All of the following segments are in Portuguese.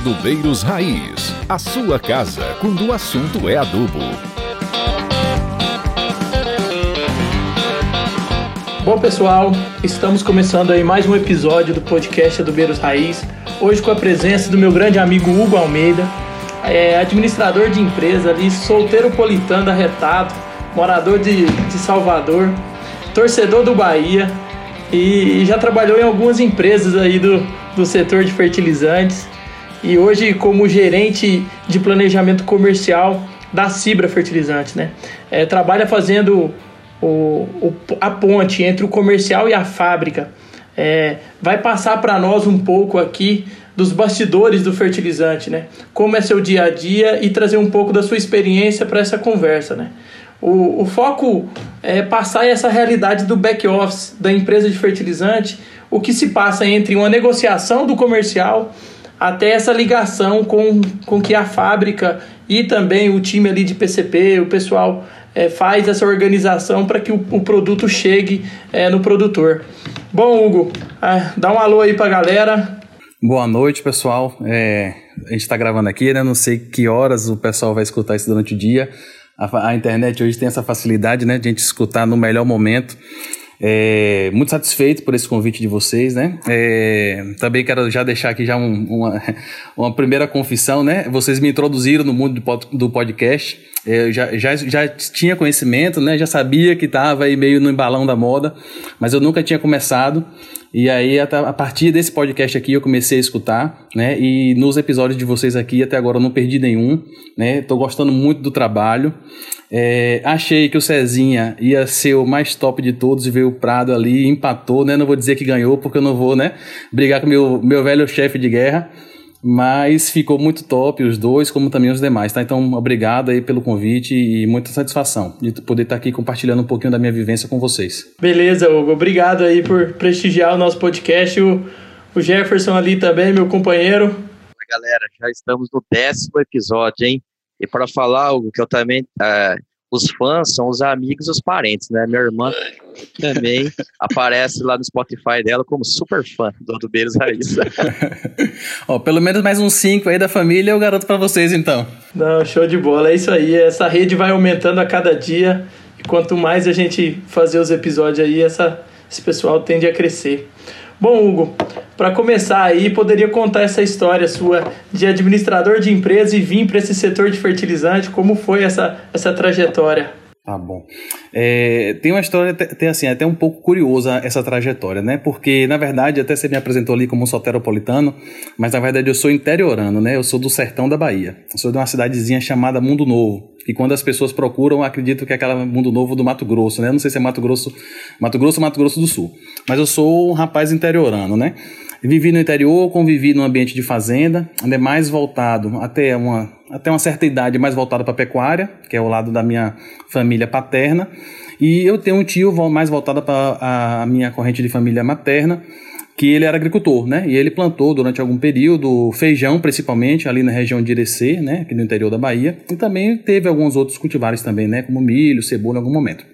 Adubeiros Raiz, a sua casa quando o assunto é adubo. Bom, pessoal, estamos começando aí mais um episódio do podcast Adubeiros Raiz. Hoje com a presença do meu grande amigo Hugo Almeida, é, administrador de empresa ali, solteiro politano arretado, morador de, de Salvador, torcedor do Bahia e, e já trabalhou em algumas empresas aí do, do setor de fertilizantes e hoje como gerente de planejamento comercial da Cibra Fertilizantes, né? É, trabalha fazendo o, o, a ponte entre o comercial e a fábrica. É, vai passar para nós um pouco aqui dos bastidores do fertilizante, né? Como é seu dia a dia e trazer um pouco da sua experiência para essa conversa, né? O, o foco é passar essa realidade do back office da empresa de fertilizante, o que se passa entre uma negociação do comercial até essa ligação com, com que a fábrica e também o time ali de PCP, o pessoal é, faz essa organização para que o, o, produto chegue é, no produtor. Bom, Hugo, é, dá um alô aí para a galera. Boa noite, pessoal. É, a gente está gravando aqui, né? Não sei que horas o pessoal vai escutar isso durante o dia. A, a internet hoje tem essa facilidade, né, de a gente escutar no melhor momento. É, muito satisfeito por esse convite de vocês, né? É, também quero já deixar aqui já um, uma, uma primeira confissão, né? Vocês me introduziram no mundo do podcast. É, eu já, já, já tinha conhecimento, né? Já sabia que estava aí meio no embalão da moda, mas eu nunca tinha começado. E aí, a partir desse podcast aqui, eu comecei a escutar, né? E nos episódios de vocês aqui, até agora, eu não perdi nenhum, né? Tô gostando muito do trabalho. É, achei que o Cezinha ia ser o mais top de todos e veio o Prado ali, empatou, né? Não vou dizer que ganhou, porque eu não vou, né? Brigar com meu, meu velho chefe de guerra. Mas ficou muito top os dois, como também os demais, tá? Então, obrigado aí pelo convite e muita satisfação de poder estar aqui compartilhando um pouquinho da minha vivência com vocês. Beleza, Hugo. Obrigado aí por prestigiar o nosso podcast. O, o Jefferson ali também, meu companheiro. Galera. Já estamos no décimo episódio, hein? E para falar algo que eu também é, os fãs são os amigos e os parentes, né? Minha irmã também aparece lá no Spotify dela como super fã do Adubeiros Raiz. Ó, pelo menos mais uns cinco aí da família eu garanto para vocês, então. Não, show de bola, é isso aí. Essa rede vai aumentando a cada dia e quanto mais a gente fazer os episódios aí, essa, esse pessoal tende a crescer. Bom, Hugo, para começar aí, poderia contar essa história sua de administrador de empresa e vir para esse setor de fertilizante? Como foi essa, essa trajetória? Tá bom. É, tem uma história, tem assim, até um pouco curiosa essa trajetória, né? Porque, na verdade, até você me apresentou ali como um soteropolitano, mas na verdade eu sou interiorano, né? Eu sou do sertão da Bahia. Eu sou de uma cidadezinha chamada Mundo Novo. E quando as pessoas procuram, acredito que é aquela Mundo Novo do Mato Grosso, né? Não sei se é Mato Grosso, Mato Grosso ou Mato Grosso do Sul. Mas eu sou um rapaz interiorano, né? Vivi no interior, convivi num ambiente de fazenda, ainda mais voltado até uma, até uma certa idade, mais voltado para pecuária, que é o lado da minha família paterna. E eu tenho um tio mais voltado para a minha corrente de família materna, que ele era agricultor, né? E ele plantou durante algum período feijão, principalmente ali na região de Irecê, né? Aqui no interior da Bahia. E também teve alguns outros cultivares também, né? Como milho, cebola em algum momento.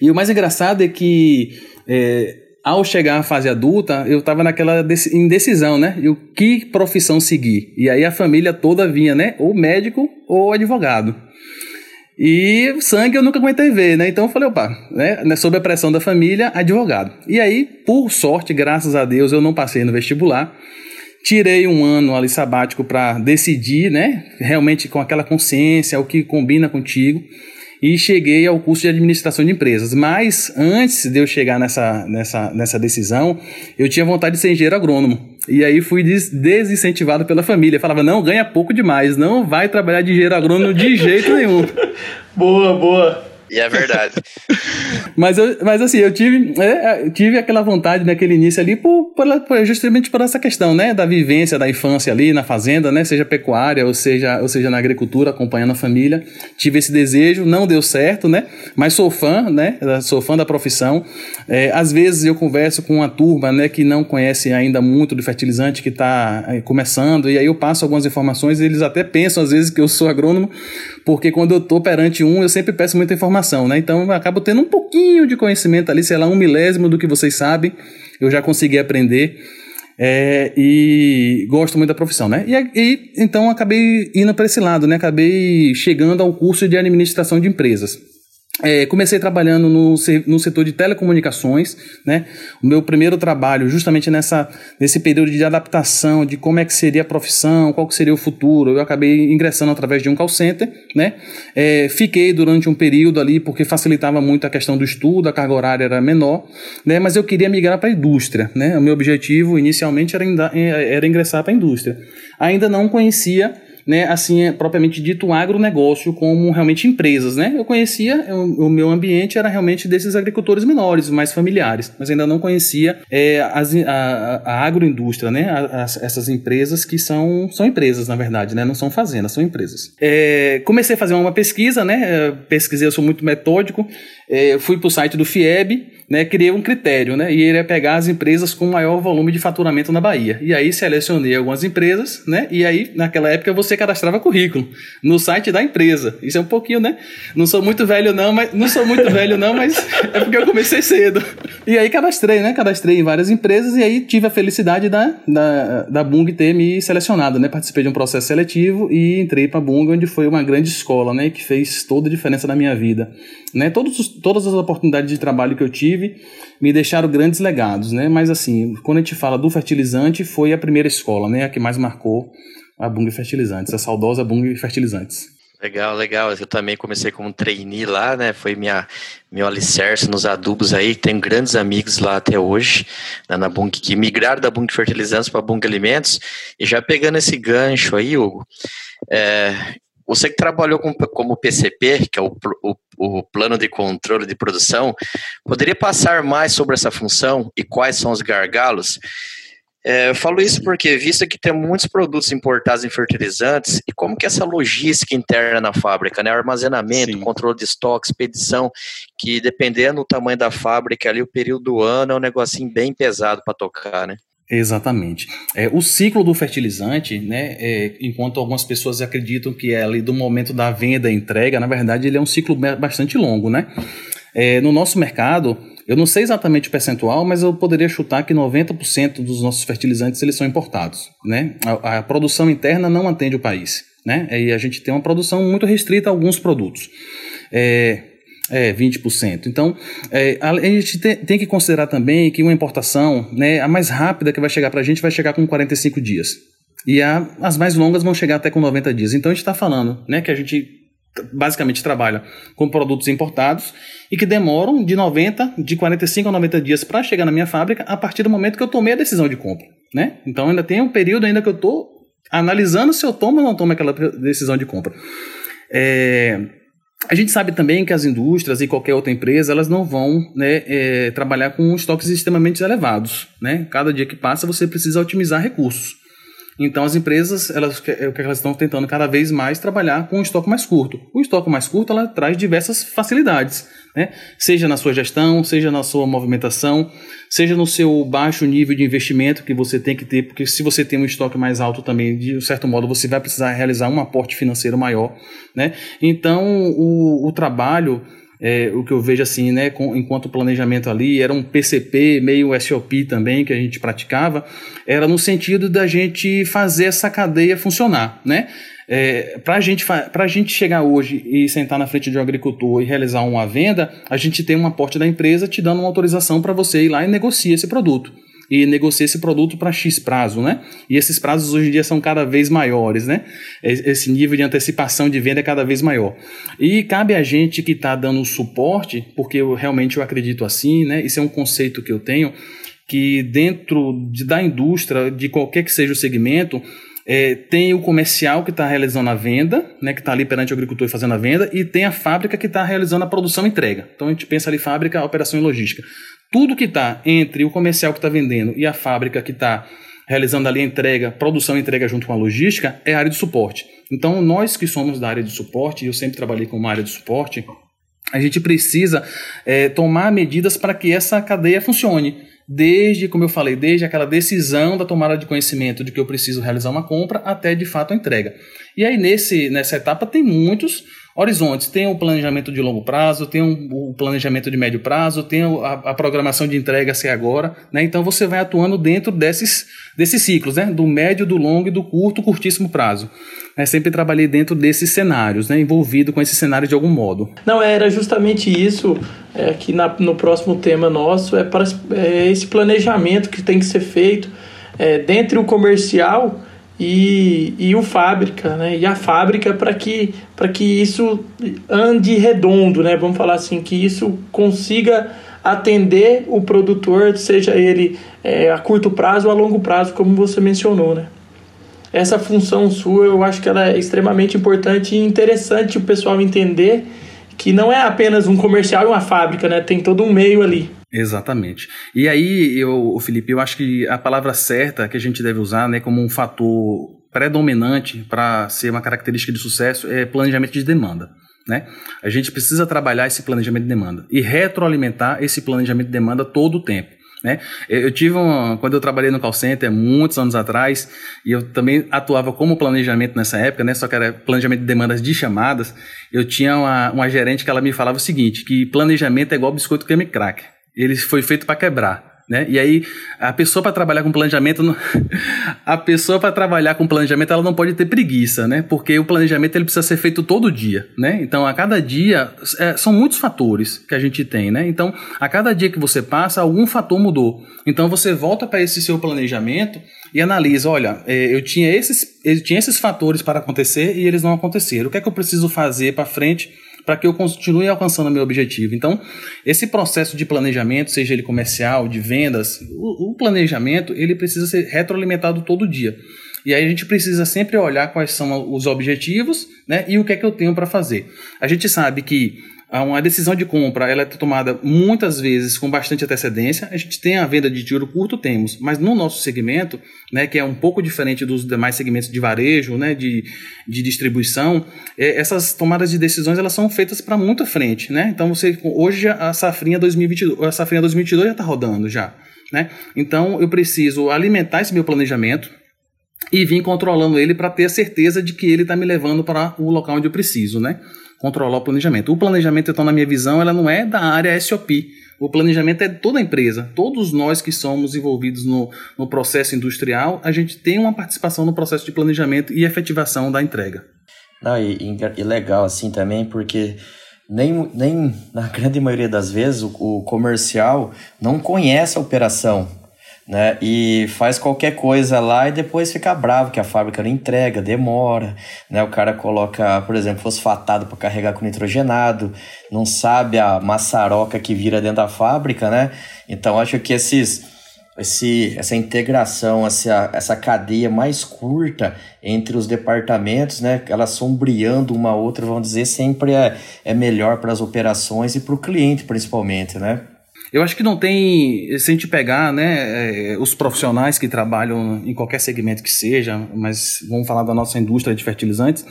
E o mais engraçado é que é, ao chegar à fase adulta, eu estava naquela indecisão, né? E o que profissão seguir? E aí a família toda vinha, né? Ou médico ou advogado. E sangue eu nunca aguentei ver, né? Então eu falei, opa, né? né? Sob a pressão da família, advogado. E aí, por sorte, graças a Deus, eu não passei no vestibular. Tirei um ano ali sabático para decidir, né? Realmente com aquela consciência, o que combina contigo e cheguei ao curso de administração de empresas. Mas antes de eu chegar nessa, nessa, nessa decisão, eu tinha vontade de ser engenheiro agrônomo. E aí fui des desincentivado pela família. Falava, não, ganha pouco demais, não vai trabalhar de engenheiro agrônomo de jeito nenhum. boa, boa. E é verdade. mas, eu, mas assim, eu tive, é, tive aquela vontade naquele início ali, por, por, justamente por essa questão, né? Da vivência da infância ali na fazenda, né? Seja pecuária ou seja, ou seja na agricultura, acompanhando a família. Tive esse desejo, não deu certo, né? Mas sou fã, né? Sou fã da profissão. É, às vezes eu converso com uma turma, né? Que não conhece ainda muito do fertilizante, que está é, começando, e aí eu passo algumas informações e eles até pensam às vezes que eu sou agrônomo, porque quando eu estou perante um, eu sempre peço muita informação informação, né? Então eu acabo tendo um pouquinho de conhecimento ali, sei lá, um milésimo do que vocês sabem, eu já consegui aprender. É, e gosto muito da profissão, né? E, e então acabei indo para esse lado, né? Acabei chegando ao curso de administração de empresas. É, comecei trabalhando no, no setor de telecomunicações, né? O meu primeiro trabalho, justamente nessa, nesse período de adaptação, de como é que seria a profissão, qual que seria o futuro. Eu acabei ingressando através de um call center, né? É, fiquei durante um período ali porque facilitava muito a questão do estudo, a carga horária era menor, né? Mas eu queria migrar para a indústria, né? O meu objetivo inicialmente era, era ingressar para a indústria. Ainda não conhecia né, assim, é propriamente dito, o agronegócio como realmente empresas, né? Eu conhecia, o, o meu ambiente era realmente desses agricultores menores, mais familiares, mas ainda não conhecia é, as, a, a, agroindústria, né? As, essas empresas que são, são empresas, na verdade, né? Não são fazendas, são empresas. É, comecei a fazer uma pesquisa, né? É, pesquisei, eu sou muito metódico, é, fui para o site do FIEB, né, criei um critério, né, e ele é pegar as empresas com maior volume de faturamento na Bahia. E aí selecionei algumas empresas, né, e aí naquela época você cadastrava currículo no site da empresa. Isso é um pouquinho, né? Não sou muito velho não, mas não sou muito velho não, mas é porque eu comecei cedo. E aí cadastrei, né, cadastrei em várias empresas e aí tive a felicidade da da, da Bung ter me selecionado, né, participei de um processo seletivo e entrei para a Bung, onde foi uma grande escola, né, que fez toda a diferença na minha vida. Né, todos, todas as oportunidades de trabalho que eu tive me deixaram grandes legados, né? Mas assim, quando a gente fala do fertilizante, foi a primeira escola, né? A que mais marcou a Bung Fertilizantes, a saudosa Bung Fertilizantes. Legal, legal. Eu também comecei como trainee lá, né? Foi minha, meu alicerce nos adubos aí. Tenho grandes amigos lá até hoje, né, na Bung, que migraram da Bung Fertilizantes para Bung Alimentos. E já pegando esse gancho aí, Hugo, é, você que trabalhou com, como PCP, que é o, o, o, plano de controle de produção, poderia passar mais sobre essa função e quais são os gargalos? É, eu falo isso porque, visto que tem muitos produtos importados em fertilizantes, e como que essa logística interna na fábrica, né, armazenamento, Sim. controle de estoque, expedição, que dependendo do tamanho da fábrica, ali o período do ano é um negocinho bem pesado para tocar, né? Exatamente. É, o ciclo do fertilizante, né, é, enquanto algumas pessoas acreditam que é ali do momento da venda e entrega, na verdade ele é um ciclo bastante longo, né? É, no nosso mercado, eu não sei exatamente o percentual, mas eu poderia chutar que 90% dos nossos fertilizantes eles são importados, né? A, a, produção interna não atende o país, né? E a gente tem uma produção muito restrita a alguns produtos. É, é, 20%. Então, é, a, gente tem, tem, que considerar também que uma importação, né, a mais rápida que vai chegar para a gente vai chegar com 45 dias. E a, as mais longas vão chegar até com 90 dias. Então, a gente está falando né, que a gente basicamente trabalha com produtos importados e que demoram de 90, de 45 a 90 dias para chegar na minha fábrica a partir do momento que eu tomei a decisão de compra. Né? Então, ainda tem um período ainda que eu estou analisando se eu tomo ou não tomo aquela decisão de compra. É, a gente sabe também que as indústrias e qualquer outra empresa elas não vão né, é, trabalhar com estoques extremamente elevados. Né? Cada dia que passa você precisa otimizar recursos. Então as empresas, elas, é o que elas estão tentando cada vez mais trabalhar com um estoque mais curto. O estoque mais curto ela traz diversas facilidades, né? seja na sua gestão, seja na sua movimentação, seja no seu baixo nível de investimento que você tem que ter, porque se você tem um estoque mais alto também, de certo modo, você vai precisar realizar um aporte financeiro maior. Né? Então o, o trabalho é, o que eu vejo assim, né, com, enquanto planejamento ali, era um PCP, meio SOP também, que a gente praticava, era no sentido da gente fazer essa cadeia funcionar, né? É, para gente, a gente chegar hoje e sentar na frente de um agricultor e realizar uma venda, a gente tem um aporte da empresa te dando uma autorização para você ir lá e negociar esse produto e negocia esse produto para X prazo, né? E esses prazos hoje em dia são cada vez maiores, né? Esse nível de antecipação de venda é cada vez maior. E cabe a gente que está dando suporte, porque eu realmente eu acredito assim, né? Isso é um conceito que eu tenho, que dentro de, da indústria, de qualquer que seja o segmento, é, tem o comercial que está realizando a venda, né, que está ali perante o agricultor fazendo a venda, e tem a fábrica que está realizando a produção e entrega. Então a gente pensa ali fábrica, operação e logística. Tudo que está entre o comercial que está vendendo e a fábrica que está realizando ali a entrega, produção e entrega junto com a logística, é a área de suporte. Então, nós que somos da área de suporte, e eu sempre trabalhei com uma área de suporte, a gente precisa é, tomar medidas para que essa cadeia funcione. Desde, como eu falei, desde aquela decisão da tomada de conhecimento de que eu preciso realizar uma compra até de fato a entrega. E aí, nesse, nessa etapa, tem muitos horizontes. Tem o planejamento de longo prazo, tem o planejamento de médio prazo, tem a, a programação de entrega se agora, né? Então você vai atuando dentro desses, desses ciclos, né? Do médio, do longo e do curto, curtíssimo prazo. Eu sempre trabalhei dentro desses cenários, né? Envolvido com esse cenário de algum modo. Não, era justamente isso é, que na, no próximo tema nosso é para é esse planejamento que tem que ser feito é, dentre o comercial e, e o fábrica, né? E a fábrica para que, que isso ande redondo, né? Vamos falar assim, que isso consiga atender o produtor, seja ele é, a curto prazo ou a longo prazo, como você mencionou, né? Essa função sua, eu acho que ela é extremamente importante e interessante o pessoal entender que não é apenas um comercial e uma fábrica, né? Tem todo um meio ali. Exatamente. E aí, eu, Felipe, eu acho que a palavra certa que a gente deve usar, né, como um fator predominante para ser uma característica de sucesso é planejamento de demanda. Né? A gente precisa trabalhar esse planejamento de demanda e retroalimentar esse planejamento de demanda todo o tempo. Né? Eu tive uma, quando eu trabalhei no call center muitos anos atrás e eu também atuava como planejamento nessa época, né? Só que era planejamento de demandas de chamadas. Eu tinha uma, uma gerente que ela me falava o seguinte, que planejamento é igual biscoito creme cracker. Ele foi feito para quebrar. Né? E aí a pessoa para trabalhar com planejamento, a pessoa para trabalhar com planejamento, ela não pode ter preguiça, né? Porque o planejamento ele precisa ser feito todo dia, né? Então a cada dia é, são muitos fatores que a gente tem, né? Então a cada dia que você passa, algum fator mudou. Então você volta para esse seu planejamento e analisa, olha, é, eu tinha esses, eu tinha esses fatores para acontecer e eles não aconteceram. O que é que eu preciso fazer para frente? Para que eu continue alcançando o meu objetivo. Então, esse processo de planejamento, seja ele comercial, de vendas, o, o planejamento, ele precisa ser retroalimentado todo dia. E aí a gente precisa sempre olhar quais são os objetivos né, e o que é que eu tenho para fazer. A gente sabe que uma decisão de compra ela é tomada muitas vezes com bastante antecedência. A gente tem a venda de tiro curto, temos, mas no nosso segmento, né, que é um pouco diferente dos demais segmentos de varejo, né, de, de distribuição, é, essas tomadas de decisões elas são feitas para muito frente. Né? Então, você, hoje a safrinha 2022, a safrinha 2022 já está rodando já. Né? Então, eu preciso alimentar esse meu planejamento e vir controlando ele para ter a certeza de que ele está me levando para o local onde eu preciso. Né? controlar o planejamento. O planejamento, então, na minha visão, ela não é da área SOP. O planejamento é de toda a empresa. Todos nós que somos envolvidos no, no processo industrial, a gente tem uma participação no processo de planejamento e efetivação da entrega. Não, e, e legal assim também, porque nem, nem na grande maioria das vezes o, o comercial não conhece a operação né? E faz qualquer coisa lá e depois fica bravo que a fábrica não entrega, demora, né? O cara coloca, por exemplo, fosfatado para carregar com nitrogenado, não sabe a maçaroca que vira dentro da fábrica, né? Então acho que esses esse, essa integração, essa, essa cadeia mais curta entre os departamentos, né, elas sombreando uma outra, vamos dizer, sempre é, é melhor para as operações e para o cliente, principalmente, né? Eu acho que não tem, se a gente pegar né, é, os profissionais que trabalham em qualquer segmento que seja, mas vamos falar da nossa indústria de fertilizantes,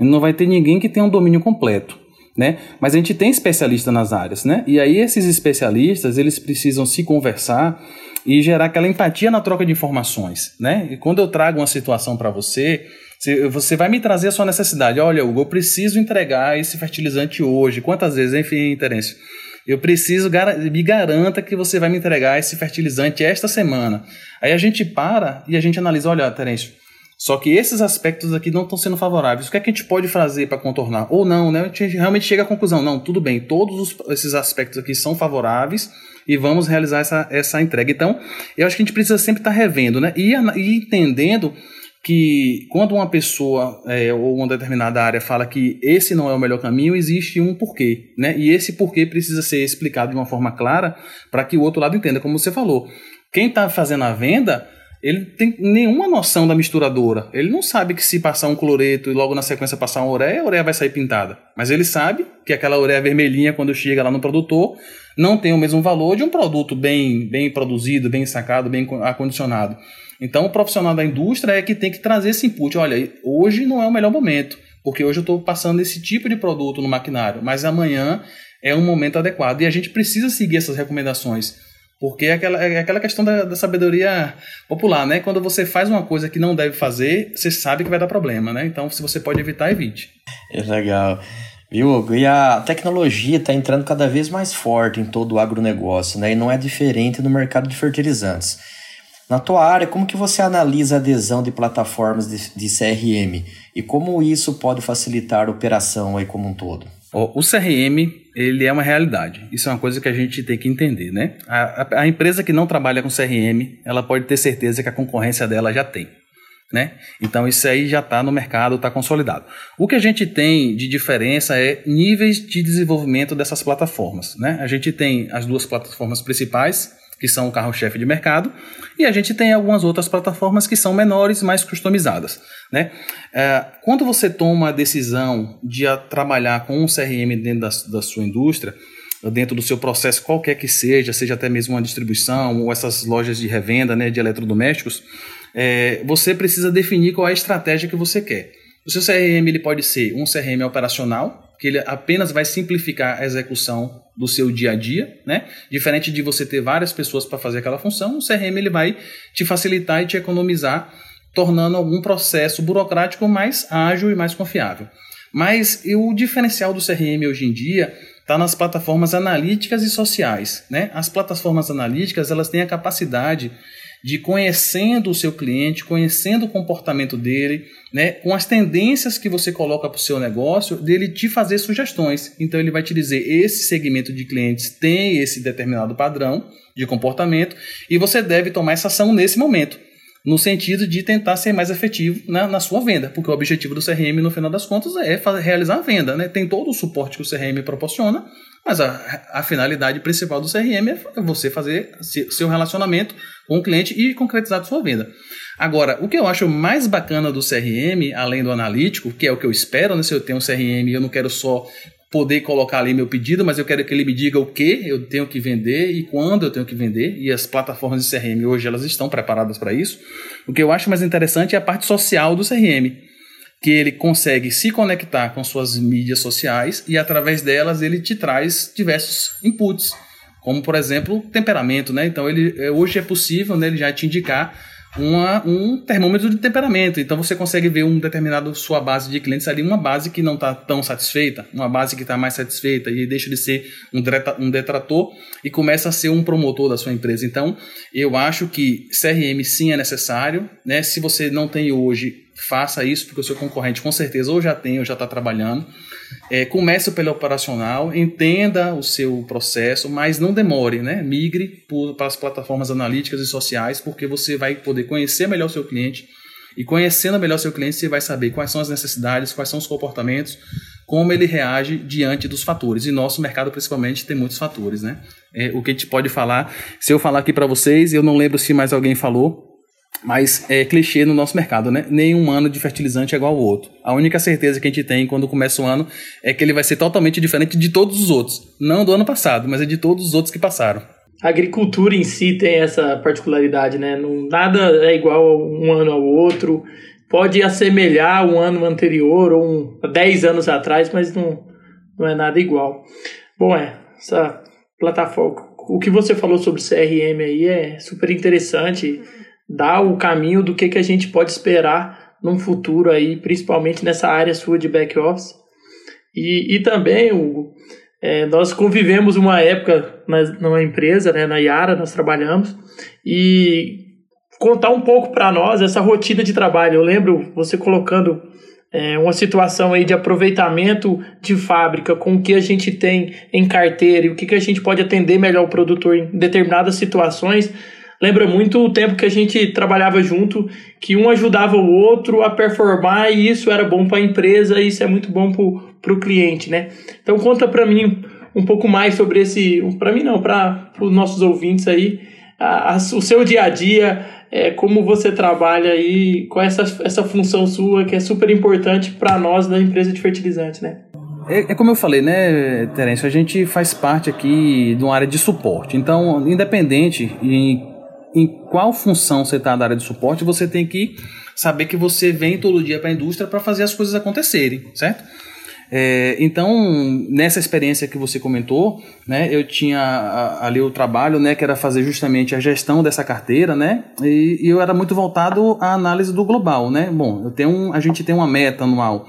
não vai ter ninguém que tenha um domínio completo. Né? Mas a gente tem especialistas nas áreas, né? E aí esses especialistas, eles precisam se conversar e gerar aquela empatia na troca de informações, né? E quando eu trago uma situação para você, você vai me trazer a sua necessidade. Olha, Hugo, eu preciso entregar esse fertilizante hoje. Quantas vezes, enfim, Terêncio? Eu preciso, me garanta que você vai me entregar esse fertilizante esta semana. Aí a gente para e a gente analisa, olha, Terêncio, só que esses aspectos aqui não estão sendo favoráveis. O que é que a gente pode fazer para contornar? Ou não, né? A gente realmente chega à conclusão, não, tudo bem, todos os, esses aspectos aqui são favoráveis e vamos realizar essa, essa entrega. Então, eu acho que a gente precisa sempre estar tá revendo, né? E, e entendendo que quando uma pessoa é, ou uma determinada área fala que esse não é o melhor caminho, existe um porquê, né? E esse porquê precisa ser explicado de uma forma clara para que o outro lado entenda, como você falou. Quem está fazendo a venda, ele tem nenhuma noção da misturadora. Ele não sabe que se passar um cloreto e logo na sequência passar uma ureia, a ureia vai sair pintada. Mas ele sabe que aquela ureia vermelhinha, quando chega lá no produtor, não tem o mesmo valor de um produto bem, bem produzido, bem sacado, bem acondicionado. Então, o profissional da indústria é que tem que trazer esse input. Olha, hoje não é o melhor momento, porque hoje eu estou passando esse tipo de produto no maquinário, mas amanhã é um momento adequado. E a gente precisa seguir essas recomendações. Porque é aquela, é aquela questão da, da, sabedoria popular, né? Quando você faz uma coisa que não deve fazer, você sabe que vai dar problema, né? Então, se você pode evitar, evite. É legal. Viu? E a tecnologia está entrando cada vez mais forte em todo o agronegócio, né? E não é diferente no mercado de fertilizantes. Na tua área, como que você analisa a adesão de plataformas de, de CRM e como isso pode facilitar a operação aí como um todo? O CRM, ele é uma realidade. Isso é uma coisa que a gente tem que entender, né? A, a, empresa que não trabalha com CRM, ela pode ter certeza que a concorrência dela já tem. Né? Então isso aí já está no mercado, está consolidado. O que a gente tem de diferença é níveis de desenvolvimento dessas plataformas. Né? A gente tem as duas plataformas principais, que são o carro-chefe de mercado, e a gente tem algumas outras plataformas que são menores, mais customizadas. Né? É, quando você toma a decisão de a trabalhar com um CRM dentro da, da sua indústria, dentro do seu processo, qualquer que seja, seja até mesmo uma distribuição ou essas lojas de revenda né, de eletrodomésticos, é, você precisa definir qual é a estratégia que você quer. O seu CRM ele pode ser um CRM operacional, que ele apenas vai simplificar a execução do seu dia a dia, né? Diferente de você ter várias pessoas para fazer aquela função, o CRM ele vai te facilitar e te economizar, tornando algum processo burocrático mais ágil e mais confiável. Mas o diferencial do CRM hoje em dia está nas plataformas analíticas e sociais, né? As plataformas analíticas elas têm a capacidade de conhecendo o seu cliente, conhecendo o comportamento dele, né, com as tendências que você coloca para o seu negócio, dele te fazer sugestões. Então ele vai te dizer esse segmento de clientes tem esse determinado padrão de comportamento e você deve tomar essa ação nesse momento no sentido de tentar ser mais efetivo na, na, sua venda, porque o objetivo do CRM, no final das contas, é realizar a venda. Né? Tem todo o suporte que o CRM proporciona, mas a, a finalidade principal do CRM é você fazer seu relacionamento com o cliente e concretizar sua venda. Agora, o que eu acho mais bacana do CRM, além do analítico, que é o que eu espero, né? se eu tenho um CRM, eu não quero só poder colocar ali meu pedido, mas eu quero que ele me diga o que eu tenho que vender e quando eu tenho que vender. E as plataformas de CRM hoje elas estão preparadas para isso. O que eu acho mais interessante é a parte social do CRM, que ele consegue se conectar com suas mídias sociais e através delas ele te traz diversos inputs, como por exemplo temperamento, né? Então ele eh, hoje é possível, né, ele já te indicar uma, um termômetro de temperamento. Então você consegue ver um determinado sua base de clientes ali, uma base que não está tão satisfeita, uma base que está mais satisfeita e deixa de ser um, um detrator e começa a ser um promotor da sua empresa. Então eu acho que CRM sim é necessário, né? Se você não tem hoje, faça isso, porque o seu concorrente com certeza ou já tem ou já está trabalhando. É, comece pelo operacional, entenda o seu processo, mas não demore, né? Migre para as plataformas analíticas e sociais, porque você vai poder conhecer melhor o seu cliente. E conhecendo melhor o seu cliente, você vai saber quais são as necessidades, quais são os comportamentos, como ele reage diante dos fatores. E nosso mercado, principalmente, tem muitos fatores, né? É, o que a gente pode falar, se eu falar aqui para vocês, eu não lembro se mais alguém falou, mas é clichê no nosso mercado, né? Nenhum ano de fertilizante é igual ao outro. A única certeza que a gente tem quando começa o ano é que ele vai ser totalmente diferente de todos os outros. Não do ano passado, mas é de todos os outros que passaram. A agricultura em si tem essa particularidade, né? Nada é igual um ano ao outro. Pode assemelhar um ano anterior ou um, 10 anos atrás, mas não, não é nada igual. Bom, é, essa plataforma. O que você falou sobre CRM aí é super interessante dá o caminho do que, que a gente pode esperar num futuro aí, principalmente nessa área sua de back office. E, e também, Hugo, é, nós convivemos uma época na, numa empresa, né, na Yara, nós trabalhamos, e contar um pouco para nós essa rotina de trabalho. Eu lembro você colocando é, uma situação aí de aproveitamento de fábrica com o que a gente tem em carteira e o que, que a gente pode atender melhor o produtor em determinadas situações lembra muito o tempo que a gente trabalhava junto, que um ajudava o outro a performar e isso era bom para a empresa e isso é muito bom para o cliente, né? Então conta para mim um pouco mais sobre esse, para mim não, para os nossos ouvintes aí, a, a, o seu dia a dia, é, como você trabalha aí, qual é essa, essa função sua que é super importante para nós da empresa de fertilizante, né? É, é, como eu falei, né, Terêncio? A gente faz parte aqui de uma área de suporte. Então, independente em em qual função você está na área de suporte, você tem que saber que você vem todo dia para a indústria para fazer as coisas acontecerem, certo? É, então, nessa experiência que você comentou, né, eu tinha ali o trabalho, né, que era fazer justamente a gestão dessa carteira, né, e, e eu era muito voltado à análise do global, né. Bom, eu tenho um, a gente tem uma meta anual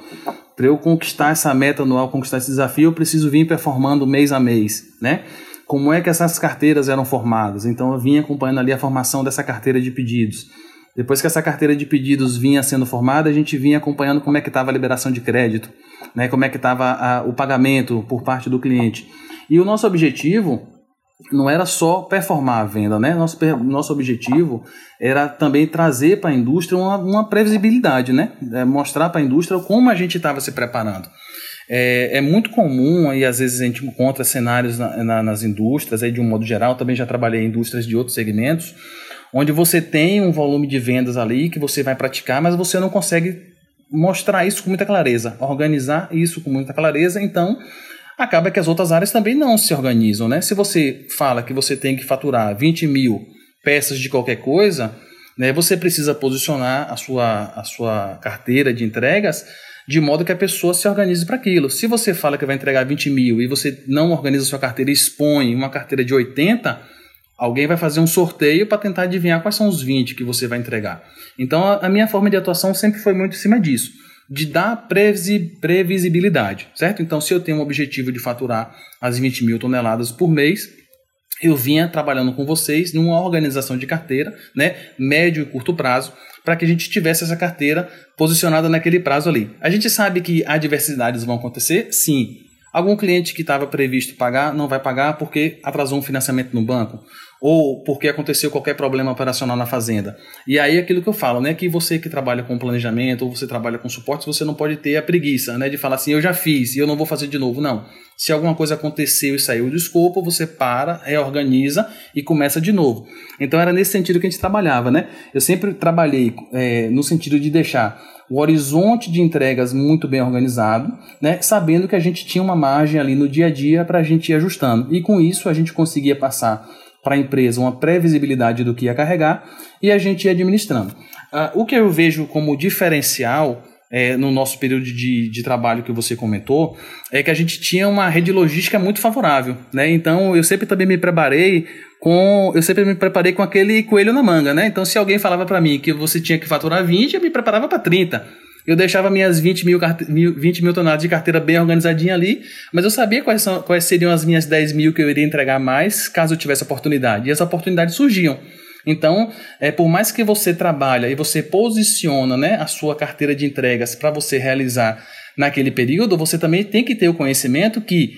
Para eu conquistar essa meta anual, conquistar esse desafio, eu preciso vir performando mês a mês, né? Como é que essas carteiras eram formadas? Então eu vinha acompanhando ali a formação dessa carteira de pedidos. Depois que essa carteira de pedidos vinha sendo formada, a gente vinha acompanhando como é que estava a liberação de crédito, né? Como é que estava o pagamento por parte do cliente. E o nosso objetivo não era só performar a venda, né? Nosso, nosso objetivo era também trazer para a indústria uma, uma previsibilidade, né? É mostrar para a indústria como a gente estava se preparando. É, é, muito comum, e às vezes a gente encontra cenários na, na, nas indústrias, aí de um modo geral, também já trabalhei em indústrias de outros segmentos, onde você tem um volume de vendas ali que você vai praticar, mas você não consegue mostrar isso com muita clareza, organizar isso com muita clareza, então acaba que as outras áreas também não se organizam, né? Se você fala que você tem que faturar 20 mil peças de qualquer coisa, né, você precisa posicionar a sua, a sua carteira de entregas de modo que a pessoa se organize para aquilo. Se você fala que vai entregar 20 mil e você não organiza sua carteira e expõe uma carteira de 80, alguém vai fazer um sorteio para tentar adivinhar quais são os 20 que você vai entregar. Então a, a minha forma de atuação sempre foi muito em cima disso de dar previsibilidade, certo? Então, se eu tenho um objetivo de faturar as 20 mil toneladas por mês, eu vinha trabalhando com vocês numa organização de carteira, né, médio e curto prazo, para que a gente tivesse essa carteira posicionada naquele prazo ali. A gente sabe que adversidades vão acontecer, sim. Algum cliente que estava previsto pagar não vai pagar porque atrasou um financiamento no banco ou porque aconteceu qualquer problema operacional na fazenda. E aí aquilo que eu falo, né, que você que trabalha com planejamento ou você trabalha com suporte, você não pode ter a preguiça, né, de falar assim, eu já fiz e eu não vou fazer de novo, não. Se alguma coisa aconteceu e saiu do escopo, você para, reorganiza e começa de novo. Então era nesse sentido que a gente trabalhava, né? Eu sempre trabalhei é, no sentido de deixar o horizonte de entregas muito bem organizado, né? Sabendo que a gente tinha uma margem ali no dia a dia para a gente ir ajustando. E com isso a gente conseguia passar para a empresa uma previsibilidade do que ia carregar e a gente ia administrando. Uh, o que eu vejo como diferencial é, no nosso período de, de trabalho que você comentou é que a gente tinha uma rede logística muito favorável, né? Então eu sempre também me preparei com eu sempre me preparei com aquele coelho na manga, né? Então se alguém falava para mim que você tinha que faturar 20, eu me preparava para 30 eu deixava minhas 20 mil, 20 mil toneladas de carteira bem organizadinha ali, mas eu sabia quais, são, quais seriam as minhas 10 mil que eu iria entregar mais caso eu tivesse oportunidade. E as oportunidades surgiam. Então, é, por mais que você trabalhe e você posiciona né, a sua carteira de entregas para você realizar naquele período, você também tem que ter o conhecimento que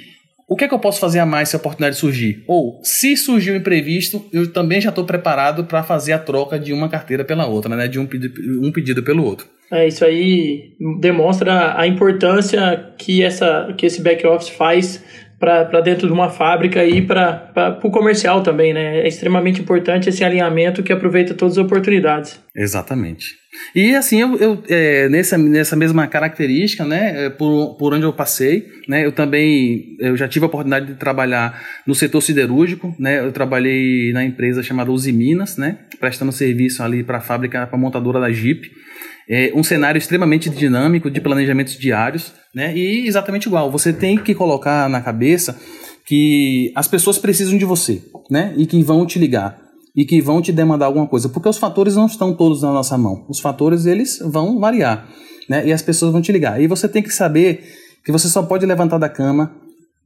o que é que eu posso fazer a mais se a oportunidade surgir? Ou, se surgiu um imprevisto, eu também já estou preparado para fazer a troca de uma carteira pela outra, né? de um, pedi um pedido pelo outro. É, isso aí demonstra a importância que, essa, que esse back-office faz para dentro de uma fábrica e para o comercial também, né? É extremamente importante esse alinhamento que aproveita todas as oportunidades. Exatamente. E assim, eu, eu é, nessa, nessa mesma característica, né, é, por, por onde eu passei, né, eu também eu já tive a oportunidade de trabalhar no setor siderúrgico, né, eu trabalhei na empresa chamada Uzi Minas, né, prestando serviço ali para a fábrica, para a montadora da Jeep, é um cenário extremamente dinâmico de planejamentos diários, né? E exatamente igual. Você tem que colocar na cabeça que as pessoas precisam de você, né? E que vão te ligar e que vão te demandar alguma coisa, porque os fatores não estão todos na nossa mão. Os fatores eles vão variar, né? E as pessoas vão te ligar. E você tem que saber que você só pode levantar da cama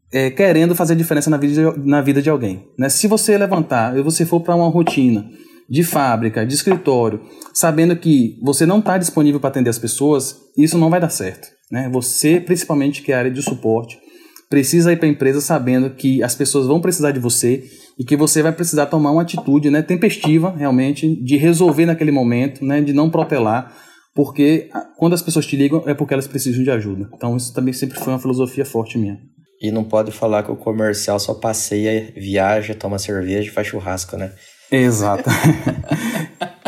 é, querendo fazer diferença na vida, de, na vida de alguém. Né? Se você levantar e você for para uma rotina de fábrica, de escritório, sabendo que você não está disponível para atender as pessoas, isso não vai dar certo. Né? Você, principalmente que é a área de suporte, precisa ir para a empresa sabendo que as pessoas vão precisar de você e que você vai precisar tomar uma atitude né, tempestiva, realmente, de resolver naquele momento, né, de não protelar, porque quando as pessoas te ligam é porque elas precisam de ajuda. Então, isso também sempre foi uma filosofia forte minha. E não pode falar que o comercial só passeia, viaja, toma cerveja e faz churrasco, né? Exato.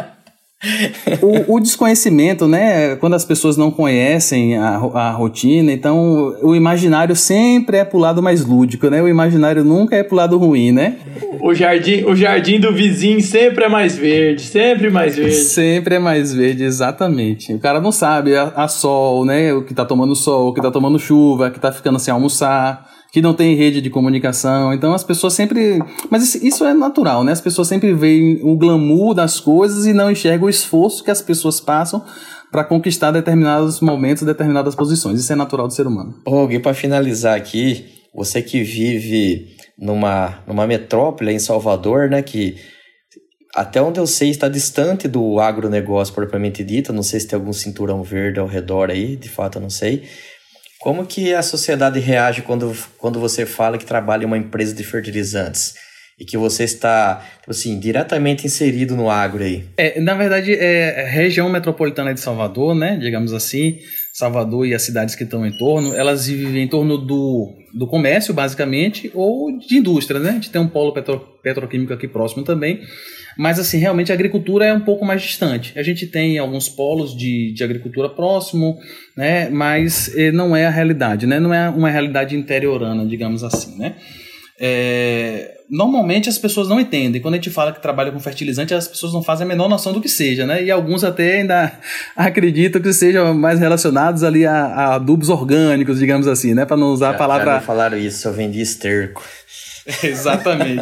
o, o, desconhecimento, né? Quando as pessoas não conhecem a, a rotina, então o imaginário sempre é pro lado mais lúdico, né? O imaginário nunca é pro lado ruim, né? O jardim, o jardim do vizinho sempre é mais verde, sempre mais verde. Sempre é mais verde, exatamente. O cara não sabe a, a sol, né? O que tá tomando sol, o que tá tomando chuva, que tá ficando sem almoçar que não tem rede de comunicação. Então as pessoas sempre. Mas isso é natural, né? As pessoas sempre veem o glamour das coisas e não enxergam o esforço que as pessoas passam para conquistar determinados momentos, determinadas posições. Isso é natural do ser humano. Ô, e para finalizar aqui, você que vive numa, numa metrópole em Salvador, né, que até onde eu sei está distante do agronegócio propriamente dito, não sei se tem algum cinturão verde ao redor aí, de fato eu não sei. Como que a sociedade reage quando, quando você fala que trabalha em uma empresa de fertilizantes? E que você está, tipo assim, diretamente inserido no agro aí. É, na verdade, é região metropolitana de Salvador, né? Digamos assim, Salvador e as cidades que estão em torno, elas vivem em torno do, do comércio, basicamente, ou de indústria, né? A gente tem um polo petro, petroquímico aqui próximo também. Mas, assim, realmente a agricultura é um pouco mais distante. A gente tem alguns polos de, de agricultura próximo, né? Mas eh, não é a realidade, né? Não é uma realidade interiorana, digamos assim, né? É, normalmente as pessoas não entendem. Quando a gente fala que trabalha com fertilizante, as pessoas não fazem a menor noção do que seja, né? E alguns até ainda acreditam que sejam mais relacionados ali a, a adubos orgânicos, digamos assim, né? Para não usar já, a palavra. Já me falaram isso, eu vendi esterco. Exatamente.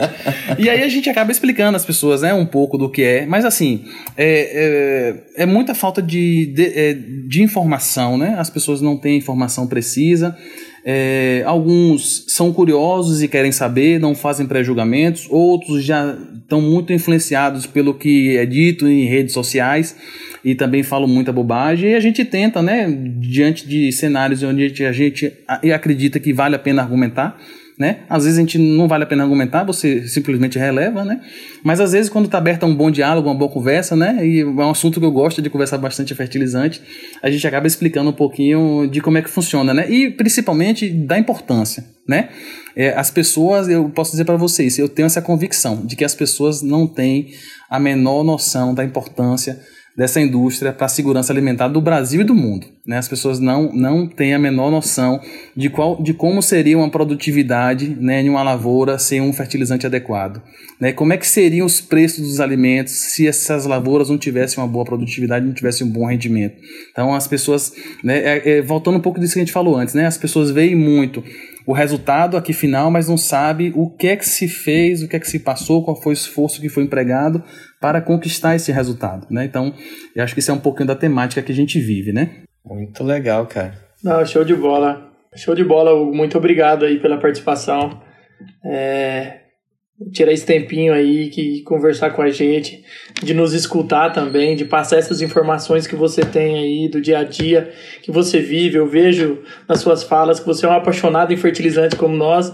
e aí a gente acaba explicando às pessoas, né, um pouco do que é. Mas assim, é, é, é muita falta de, de, é, de informação, né? As pessoas não têm informação precisa. É, alguns são curiosos e querem saber, não fazem pré-julgamentos, outros já estão muito influenciados pelo que é dito em redes sociais e também falam muita bobagem. E a gente tenta, né, diante de cenários onde a gente acredita que vale a pena argumentar, né? Às vezes a gente não vale a pena argumentar, você simplesmente releva, né? Mas às vezes quando está aberto a um bom diálogo, uma boa conversa, né? E é um assunto que eu gosto de conversar bastante é fertilizante, a gente acaba explicando um pouquinho de como é que funciona, né? E principalmente da importância, né? É, as pessoas, eu posso dizer para vocês, eu tenho essa convicção de que as pessoas não têm a menor noção da importância dessa indústria para a segurança alimentar do Brasil e do mundo. Né? As pessoas não, não têm a menor noção de, qual, de como seria uma produtividade né, em uma lavoura sem um fertilizante adequado. Né? Como é que seriam os preços dos alimentos se essas lavouras não tivessem uma boa produtividade, não tivessem um bom rendimento. Então as pessoas, né, é, é, voltando um pouco disso que a gente falou antes, né, as pessoas veem muito o resultado aqui final, mas não sabe o que é que se fez, o que é que se passou, qual foi o esforço que foi empregado para conquistar esse resultado, né? Então, eu acho que isso é um pouquinho da temática que a gente vive, né? Muito legal, cara. Não, show de bola. Show de bola, Hugo. Muito obrigado aí pela participação. É, tirar esse tempinho aí, que conversar com a gente, de nos escutar também, de passar essas informações que você tem aí do dia a dia, que você vive. Eu vejo nas suas falas que você é um apaixonado em fertilizante como nós.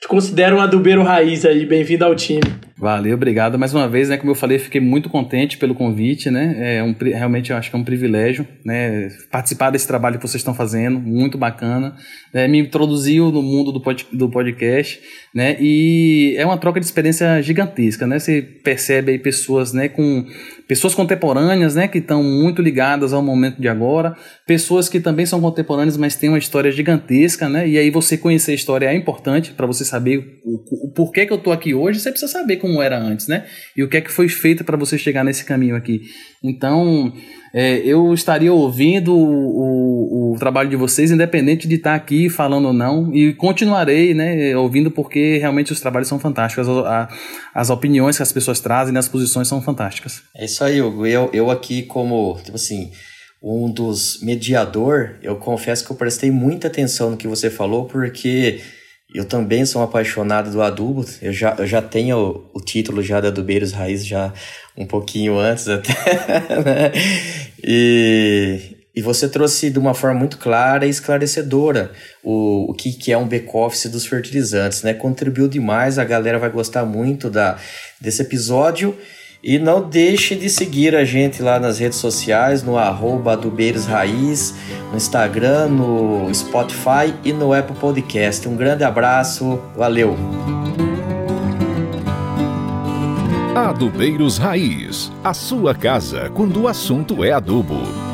Te considero um adubeiro raiz aí. Bem-vindo ao time. Valeu, obrigado mais uma vez, né? Como eu falei, fiquei muito contente pelo convite, né? É um, realmente eu acho que é um privilégio, né? Participar desse trabalho que vocês estão fazendo, muito bacana. É, me introduziu no mundo do, pod, do podcast, né? E é uma troca de experiência gigantesca, né? Você percebe aí pessoas, né? Com pessoas contemporâneas, né? Que estão muito ligadas ao momento de agora, pessoas que também são contemporâneas, mas têm uma história gigantesca, né? E aí você conhecer a história é importante para você saber o, o porquê que eu tô aqui hoje. Você precisa saber como era antes, né? E o que é que foi feito para você chegar nesse caminho aqui. Então, é, eu estaria ouvindo o, o, o, trabalho de vocês, independente de estar aqui falando ou não, e continuarei, né, ouvindo porque realmente os trabalhos são fantásticos, as, as opiniões que as pessoas trazem, as posições são fantásticas. É isso aí, Hugo. Eu, eu aqui como, tipo assim, um dos mediador, eu confesso que eu prestei muita atenção no que você falou, porque eu também sou um apaixonado do adubo. Eu já, eu já tenho o, o título já da Adubeiros Raiz já um pouquinho antes até, né? E, e você trouxe de uma forma muito clara e esclarecedora o, o que, que é um back-office dos fertilizantes, né? Contribuiu demais, a galera vai gostar muito da, desse episódio. E não deixe de seguir a gente lá nas redes sociais, no arroba Adubeiros Raiz, no Instagram, no Spotify e no Apple Podcast. Um grande abraço, valeu! Adubeiros Raiz, a sua casa quando o assunto é adubo.